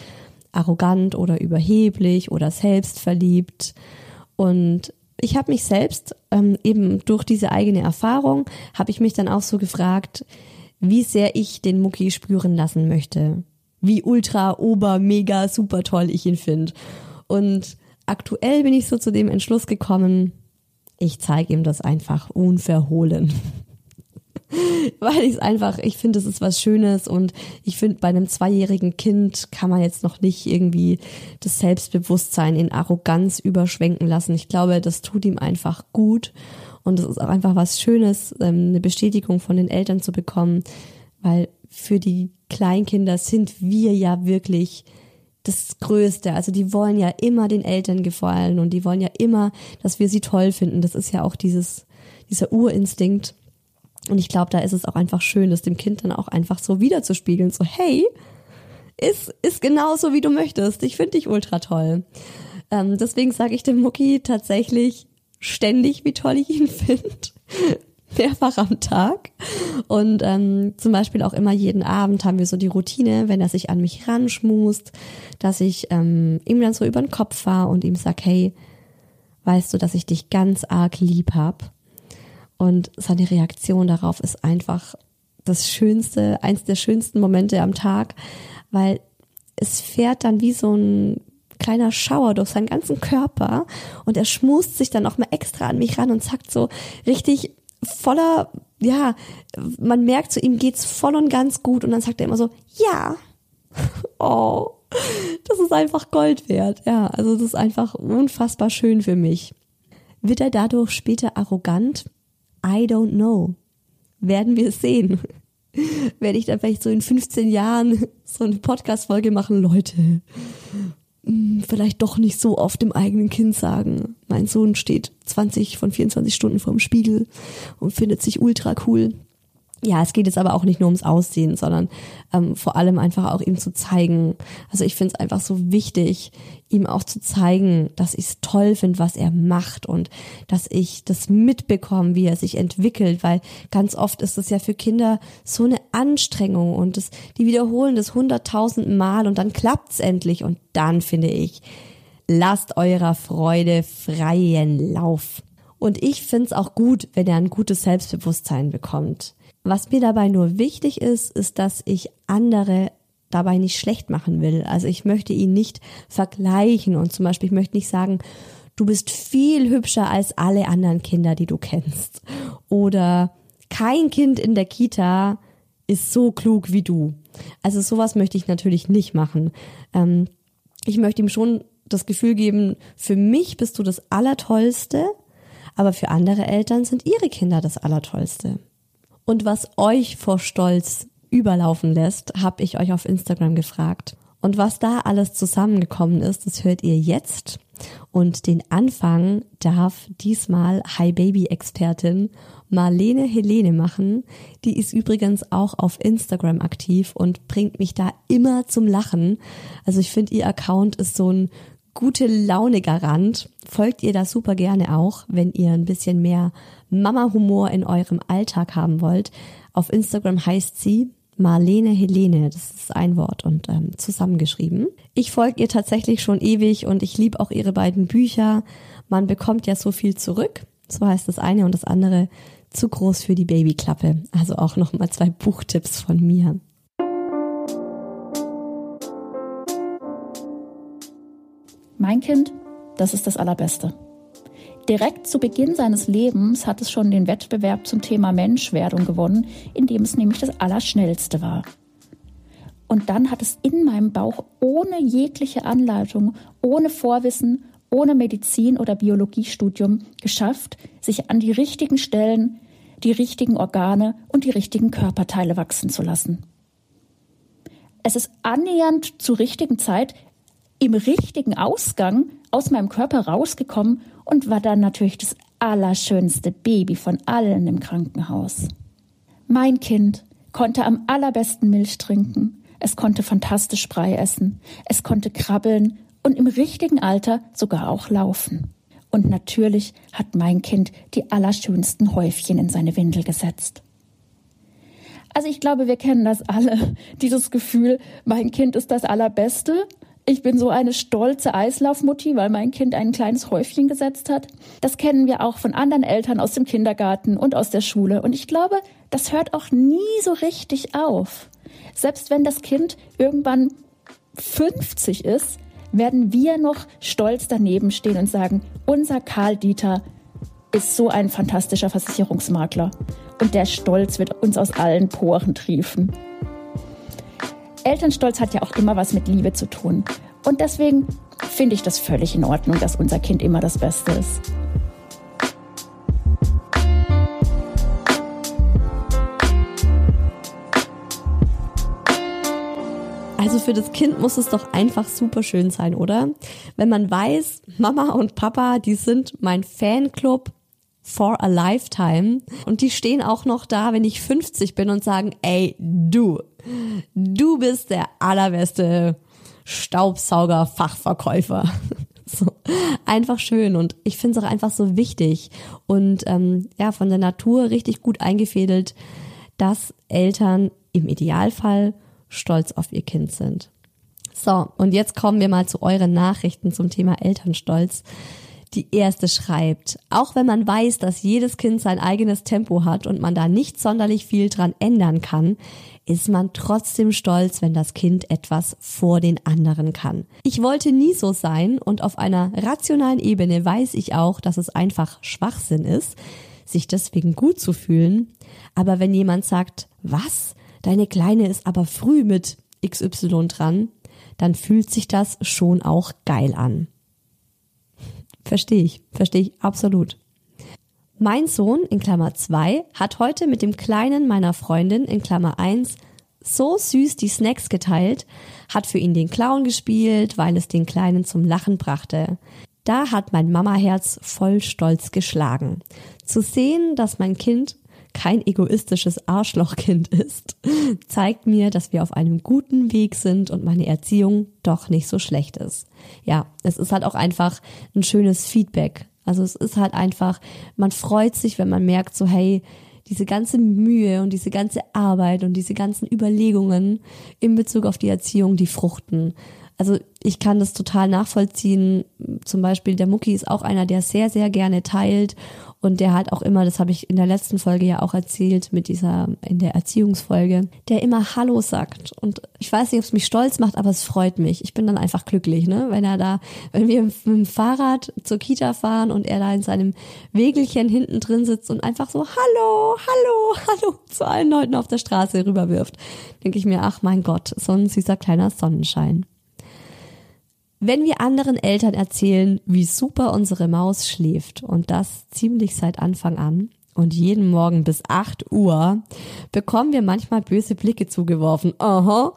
[SPEAKER 1] arrogant oder überheblich oder selbstverliebt. Und ich habe mich selbst ähm, eben durch diese eigene Erfahrung, habe ich mich dann auch so gefragt, wie sehr ich den Mucki spüren lassen möchte. Wie ultra, ober, mega, super toll ich ihn finde. Und aktuell bin ich so zu dem Entschluss gekommen, ich zeige ihm das einfach unverhohlen. weil ich es einfach, ich finde, es ist was Schönes und ich finde, bei einem zweijährigen Kind kann man jetzt noch nicht irgendwie das Selbstbewusstsein in Arroganz überschwenken lassen. Ich glaube, das tut ihm einfach gut und es ist auch einfach was Schönes, ähm, eine Bestätigung von den Eltern zu bekommen, weil für die Kleinkinder sind wir ja wirklich das Größte. Also die wollen ja immer den Eltern gefallen und die wollen ja immer, dass wir sie toll finden. Das ist ja auch dieses, dieser Urinstinkt. Und ich glaube, da ist es auch einfach schön, das dem Kind dann auch einfach so wiederzuspiegeln. So, hey, ist, ist genauso, wie du möchtest. Ich finde dich ultra toll. Ähm, deswegen sage ich dem Mucki tatsächlich ständig, wie toll ich ihn finde. Mehrfach am Tag. Und ähm, zum Beispiel auch immer jeden Abend haben wir so die Routine, wenn er sich an mich ranschmust, dass ich ähm, ihm dann so über den Kopf fahre und ihm sag, hey, weißt du, dass ich dich ganz arg lieb hab? Und seine Reaktion darauf ist einfach das schönste, eins der schönsten Momente am Tag, weil es fährt dann wie so ein kleiner Schauer durch seinen ganzen Körper und er schmust sich dann auch mal extra an mich ran und sagt so richtig voller, ja, man merkt, zu ihm geht's voll und ganz gut und dann sagt er immer so, ja. Oh, das ist einfach Gold wert. Ja, also das ist einfach unfassbar schön für mich. Wird er dadurch später arrogant? I don't know. Werden wir sehen. Werde ich dann vielleicht so in 15 Jahren so eine Podcast-Folge machen, Leute, vielleicht doch nicht so oft dem eigenen Kind sagen. Mein Sohn steht 20 von 24 Stunden vorm Spiegel und findet sich ultra cool ja, es geht jetzt aber auch nicht nur ums Aussehen, sondern ähm, vor allem einfach auch ihm zu zeigen. Also ich finde es einfach so wichtig, ihm auch zu zeigen, dass ich es toll finde, was er macht und dass ich das mitbekomme, wie er sich entwickelt, weil ganz oft ist es ja für Kinder so eine Anstrengung und das, die wiederholen das hunderttausend Mal und dann klappt's endlich und dann finde ich, lasst eurer Freude freien Lauf. Und ich finde es auch gut, wenn er ein gutes Selbstbewusstsein bekommt. Was mir dabei nur wichtig ist, ist, dass ich andere dabei nicht schlecht machen will. Also ich möchte ihn nicht vergleichen und zum Beispiel ich möchte nicht sagen, du bist viel hübscher als alle anderen Kinder, die du kennst. Oder kein Kind in der Kita ist so klug wie du. Also sowas möchte ich natürlich nicht machen. Ähm, ich möchte ihm schon das Gefühl geben, für mich bist du das Allertollste, aber für andere Eltern sind ihre Kinder das Allertollste. Und was euch vor Stolz überlaufen lässt, habe ich euch auf Instagram gefragt. Und was da alles zusammengekommen ist, das hört ihr jetzt. Und den Anfang darf diesmal Hi Baby Expertin Marlene Helene machen. Die ist übrigens auch auf Instagram aktiv und bringt mich da immer zum Lachen. Also ich finde, ihr Account ist so ein gute Laune Garant. Folgt ihr da super gerne auch, wenn ihr ein bisschen mehr Mama-Humor in eurem Alltag haben wollt. Auf Instagram heißt sie Marlene Helene, das ist ein Wort und ähm, zusammengeschrieben. Ich folge ihr tatsächlich schon ewig und ich liebe auch ihre beiden Bücher. Man bekommt ja so viel zurück. So heißt das eine und das andere zu groß für die Babyklappe. Also auch nochmal zwei Buchtipps von mir.
[SPEAKER 3] Mein Kind, das ist das Allerbeste. Direkt zu Beginn seines Lebens hat es schon den Wettbewerb zum Thema Menschwerdung gewonnen, in dem es nämlich das Allerschnellste war. Und dann hat es in meinem Bauch ohne jegliche Anleitung, ohne Vorwissen, ohne Medizin oder Biologiestudium geschafft, sich an die richtigen Stellen, die richtigen Organe und die richtigen Körperteile wachsen zu lassen. Es ist annähernd zur richtigen Zeit im richtigen Ausgang aus meinem Körper rausgekommen und war dann natürlich das allerschönste Baby von allen im Krankenhaus. Mein Kind konnte am allerbesten Milch trinken, es konnte fantastisch Brei essen, es konnte krabbeln und im richtigen Alter sogar auch laufen. Und natürlich hat mein Kind die allerschönsten Häufchen in seine Windel gesetzt. Also ich glaube, wir kennen das alle, dieses Gefühl, mein Kind ist das Allerbeste ich bin so eine stolze Eislaufmutti, weil mein Kind ein kleines Häufchen gesetzt hat. Das kennen wir auch von anderen Eltern aus dem Kindergarten und aus der Schule. Und ich glaube, das hört auch nie so richtig auf. Selbst wenn das Kind irgendwann 50 ist, werden wir noch stolz daneben stehen und sagen, unser Karl Dieter ist so ein fantastischer Versicherungsmakler. Und der Stolz wird uns aus allen Poren triefen. Elternstolz hat ja auch immer was mit Liebe zu tun. Und deswegen finde ich das völlig in Ordnung, dass unser Kind immer das Beste ist.
[SPEAKER 1] Also für das Kind muss es doch einfach super schön sein, oder? Wenn man weiß, Mama und Papa, die sind mein Fanclub for a lifetime und die stehen auch noch da, wenn ich 50 bin und sagen, ey, du, du bist der allerbeste Staubsauger-Fachverkäufer. So, einfach schön und ich finde es auch einfach so wichtig und ähm, ja, von der Natur richtig gut eingefädelt, dass Eltern im Idealfall stolz auf ihr Kind sind. So, und jetzt kommen wir mal zu euren Nachrichten zum Thema Elternstolz. Die erste schreibt, auch wenn man weiß, dass jedes Kind sein eigenes Tempo hat und man da nicht sonderlich viel dran ändern kann, ist man trotzdem stolz, wenn das Kind etwas vor den anderen kann. Ich wollte nie so sein und auf einer rationalen Ebene weiß ich auch, dass es einfach Schwachsinn ist, sich deswegen gut zu fühlen. Aber wenn jemand sagt, was? Deine Kleine ist aber früh mit XY dran, dann fühlt sich das schon auch geil an. Verstehe ich, verstehe ich absolut. Mein Sohn in Klammer 2 hat heute mit dem Kleinen meiner Freundin in Klammer 1 so süß die Snacks geteilt, hat für ihn den Clown gespielt, weil es den Kleinen zum Lachen brachte. Da hat mein Mamaherz voll Stolz geschlagen. Zu sehen, dass mein Kind kein egoistisches Arschlochkind ist, zeigt mir, dass wir auf einem guten Weg sind und meine Erziehung doch nicht so schlecht ist. Ja, es ist halt auch einfach ein schönes Feedback. Also es ist halt einfach, man freut sich, wenn man merkt, so hey, diese ganze Mühe und diese ganze Arbeit und diese ganzen Überlegungen in Bezug auf die Erziehung, die fruchten. Also ich kann das total nachvollziehen. Zum Beispiel der Mucki ist auch einer, der sehr, sehr gerne teilt und der halt auch immer, das habe ich in der letzten Folge ja auch erzählt, mit dieser, in der Erziehungsfolge, der immer Hallo sagt. Und ich weiß nicht, ob es mich stolz macht, aber es freut mich. Ich bin dann einfach glücklich, ne? Wenn er da, wenn wir mit dem Fahrrad zur Kita fahren und er da in seinem Wegelchen hinten drin sitzt und einfach so Hallo, Hallo, Hallo zu allen Leuten auf der Straße rüberwirft, denke ich mir, ach mein Gott, so ein süßer kleiner Sonnenschein. Wenn wir anderen Eltern erzählen, wie super unsere Maus schläft und das ziemlich seit Anfang an und jeden Morgen bis 8 Uhr, bekommen wir manchmal böse Blicke zugeworfen. Aha,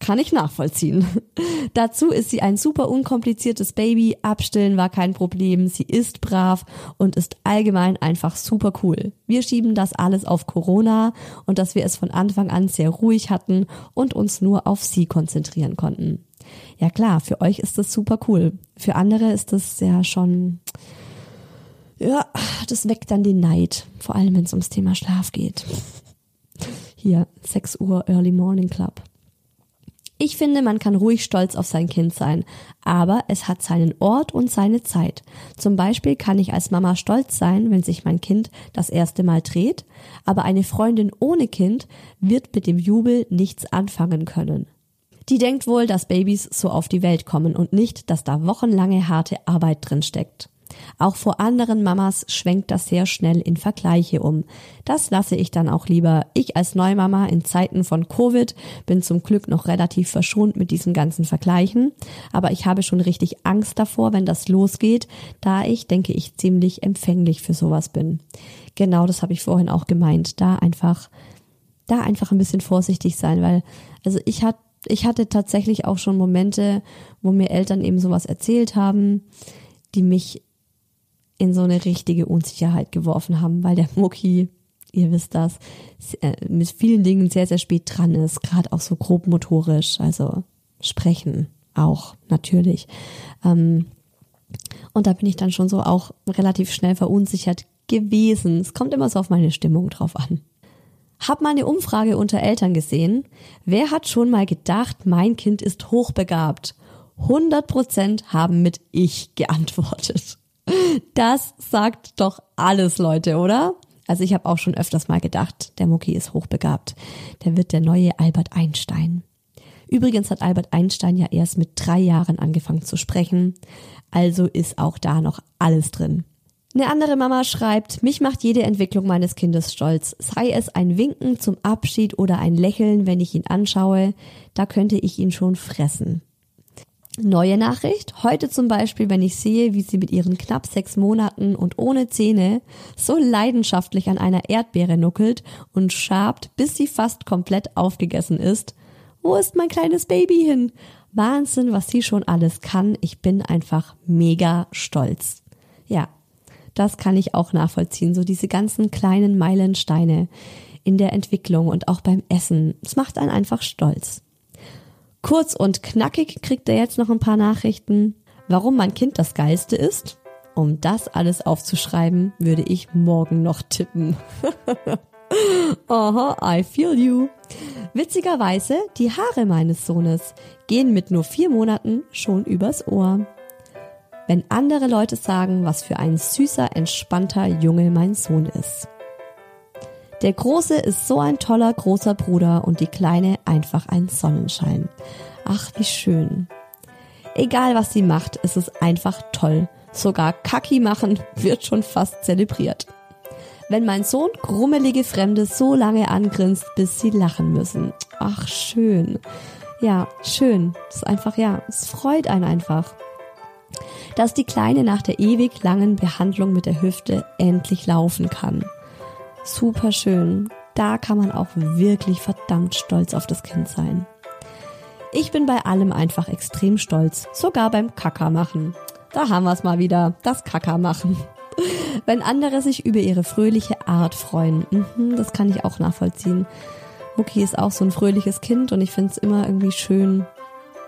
[SPEAKER 1] kann ich nachvollziehen. Dazu ist sie ein super unkompliziertes Baby. Abstillen war kein Problem. Sie ist brav und ist allgemein einfach super cool. Wir schieben das alles auf Corona und dass wir es von Anfang an sehr ruhig hatten und uns nur auf sie konzentrieren konnten. Ja klar, für euch ist das super cool. Für andere ist das ja schon, ja, das weckt dann den Neid. Vor allem, wenn es ums Thema Schlaf geht. Hier, 6 Uhr Early Morning Club. Ich finde, man kann ruhig stolz auf sein Kind sein, aber es hat seinen Ort und seine Zeit. Zum Beispiel kann ich als Mama stolz sein, wenn sich mein Kind das erste Mal dreht, aber eine Freundin ohne Kind wird mit dem Jubel nichts anfangen können. Die denkt wohl, dass Babys so auf die Welt kommen und nicht, dass da wochenlange harte Arbeit drin steckt. Auch vor anderen Mamas schwenkt das sehr schnell in Vergleiche um. Das lasse ich dann auch lieber. Ich als Neumama in Zeiten von Covid bin zum Glück noch relativ verschont mit diesen ganzen Vergleichen. Aber ich habe schon richtig Angst davor, wenn das losgeht, da ich, denke ich, ziemlich empfänglich für sowas bin. Genau das habe ich vorhin auch gemeint. Da einfach, da einfach ein bisschen vorsichtig sein, weil, also ich hatte ich hatte tatsächlich auch schon Momente, wo mir Eltern eben sowas erzählt haben, die mich in so eine richtige Unsicherheit geworfen haben, weil der Mucki, ihr wisst das, äh, mit vielen Dingen sehr, sehr spät dran ist, gerade auch so grob motorisch, also sprechen auch natürlich. Ähm, und da bin ich dann schon so auch relativ schnell verunsichert gewesen. Es kommt immer so auf meine Stimmung drauf an. Hab mal eine Umfrage unter Eltern gesehen. Wer hat schon mal gedacht, mein Kind ist hochbegabt? 100 Prozent haben mit ich geantwortet. Das sagt doch alles, Leute, oder? Also ich habe auch schon öfters mal gedacht, der Mucki ist hochbegabt. Der wird der neue Albert Einstein. Übrigens hat Albert Einstein ja erst mit drei Jahren angefangen zu sprechen. Also ist auch da noch alles drin. Eine andere Mama schreibt, mich macht jede Entwicklung meines Kindes stolz. Sei es ein Winken zum Abschied oder ein Lächeln, wenn ich ihn anschaue, da könnte ich ihn schon fressen. Neue Nachricht. Heute zum Beispiel, wenn ich sehe, wie sie mit ihren knapp sechs Monaten und ohne Zähne so leidenschaftlich an einer Erdbeere nuckelt und schabt, bis sie fast komplett aufgegessen ist. Wo ist mein kleines Baby hin? Wahnsinn, was sie schon alles kann. Ich bin einfach mega stolz. Ja, das kann ich auch nachvollziehen. So diese ganzen kleinen Meilensteine in der Entwicklung und auch beim Essen. Es macht einen einfach stolz. Kurz und knackig kriegt er jetzt noch ein paar Nachrichten. Warum mein Kind das Geilste ist? Um das alles aufzuschreiben, würde ich morgen noch tippen. Aha, I feel you. Witzigerweise, die Haare meines Sohnes gehen mit nur vier Monaten schon übers Ohr. Wenn andere Leute sagen, was für ein süßer, entspannter Junge mein Sohn ist. Der Große ist so ein toller großer Bruder und die Kleine einfach ein Sonnenschein. Ach, wie schön. Egal was sie macht, ist es einfach toll. Sogar Kaki machen wird schon fast zelebriert. Wenn mein Sohn grummelige Fremde so lange angrinst, bis sie lachen müssen. Ach, schön. Ja, schön. Das ist einfach, ja, es freut einen einfach. Dass die Kleine nach der ewig langen Behandlung mit der Hüfte endlich laufen kann super schön. Da kann man auch wirklich verdammt stolz auf das Kind sein. Ich bin bei allem einfach extrem stolz, sogar beim Kacker machen. Da haben wir es mal wieder, das Kacker machen. Wenn andere sich über ihre fröhliche Art freuen, mhm, das kann ich auch nachvollziehen. Mucki ist auch so ein fröhliches Kind und ich finde es immer irgendwie schön.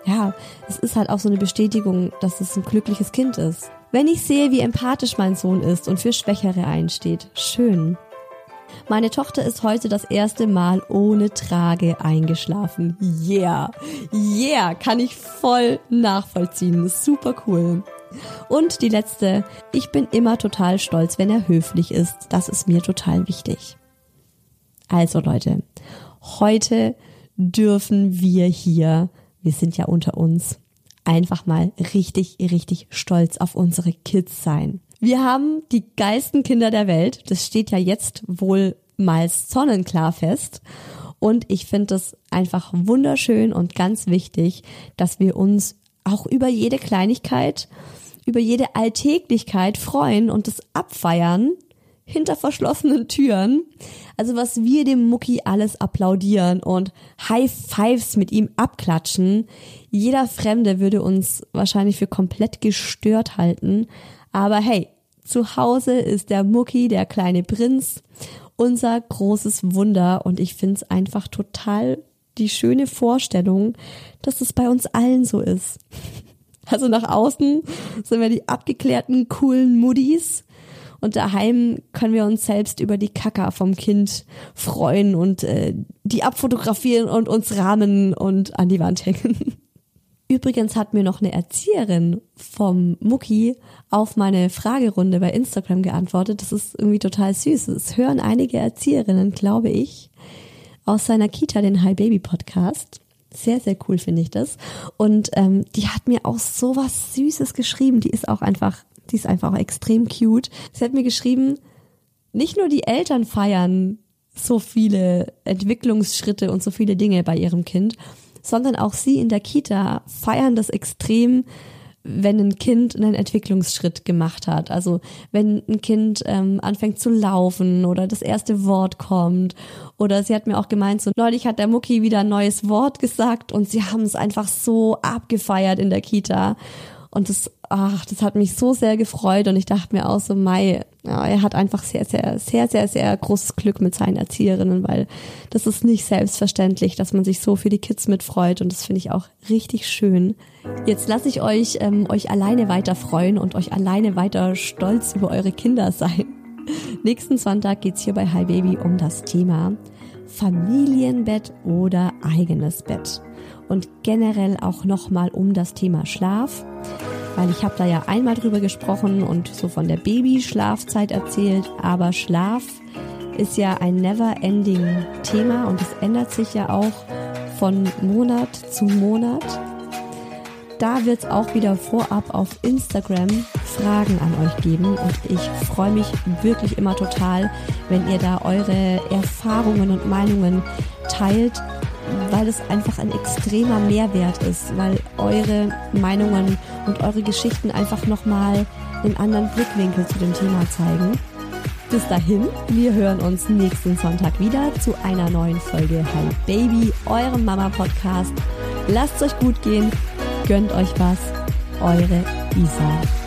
[SPEAKER 1] Ja, es ist halt auch so eine Bestätigung, dass es ein glückliches Kind ist. Wenn ich sehe, wie empathisch mein Sohn ist und für Schwächere einsteht, schön. Meine Tochter ist heute das erste Mal ohne Trage eingeschlafen. Yeah, yeah, kann ich voll nachvollziehen. Super cool. Und die letzte, ich bin immer total stolz, wenn er höflich ist. Das ist mir total wichtig. Also Leute, heute dürfen wir hier, wir sind ja unter uns, einfach mal richtig, richtig stolz auf unsere Kids sein. Wir haben die geilsten Kinder der Welt. Das steht ja jetzt wohl mal sonnenklar fest. Und ich finde es einfach wunderschön und ganz wichtig, dass wir uns auch über jede Kleinigkeit, über jede Alltäglichkeit freuen und es abfeiern. hinter verschlossenen Türen. Also was wir dem Mucki alles applaudieren und High Fives mit ihm abklatschen. Jeder Fremde würde uns wahrscheinlich für komplett gestört halten. Aber hey, zu Hause ist der Mucki, der kleine Prinz, unser großes Wunder und ich find's einfach total die schöne Vorstellung, dass es bei uns allen so ist. Also nach außen sind wir die abgeklärten, coolen Muddis und daheim können wir uns selbst über die Kacker vom Kind freuen und äh, die abfotografieren und uns rahmen und an die Wand hängen. Übrigens hat mir noch eine Erzieherin vom Mucki auf meine Fragerunde bei Instagram geantwortet. Das ist irgendwie total süß. Es hören einige Erzieherinnen, glaube ich, aus seiner Kita den Hi Baby Podcast. Sehr, sehr cool finde ich das. Und ähm, die hat mir auch so was Süßes geschrieben. Die ist auch einfach die ist einfach extrem cute. Sie hat mir geschrieben, nicht nur die Eltern feiern so viele Entwicklungsschritte und so viele Dinge bei ihrem Kind, sondern auch sie in der Kita feiern das extrem, wenn ein Kind einen Entwicklungsschritt gemacht hat. Also wenn ein Kind ähm, anfängt zu laufen oder das erste Wort kommt. Oder sie hat mir auch gemeint, so neulich hat der Mucki wieder ein neues Wort gesagt und sie haben es einfach so abgefeiert in der Kita. Und das, ach, das hat mich so sehr gefreut und ich dachte mir auch so, Mai, ja, er hat einfach sehr, sehr, sehr, sehr, sehr großes Glück mit seinen Erzieherinnen, weil das ist nicht selbstverständlich, dass man sich so für die Kids mitfreut und das finde ich auch richtig schön. Jetzt lasse ich euch ähm, euch alleine weiter freuen und euch alleine weiter stolz über eure Kinder sein. Nächsten Sonntag geht's hier bei Hi Baby um das Thema Familienbett oder eigenes Bett und generell auch nochmal um das Thema Schlaf, weil ich habe da ja einmal drüber gesprochen und so von der Babyschlafzeit erzählt, aber Schlaf ist ja ein never-ending Thema und es ändert sich ja auch von Monat zu Monat. Da wird es auch wieder vorab auf Instagram Fragen an euch geben und ich freue mich wirklich immer total, wenn ihr da eure Erfahrungen und Meinungen teilt weil es einfach ein extremer Mehrwert ist, weil eure Meinungen und eure Geschichten einfach nochmal einen anderen Blickwinkel zu dem Thema zeigen. Bis dahin, wir hören uns nächsten Sonntag wieder zu einer neuen Folge Hi Baby, eurem Mama-Podcast. Lasst es euch gut gehen, gönnt euch was. Eure Isa.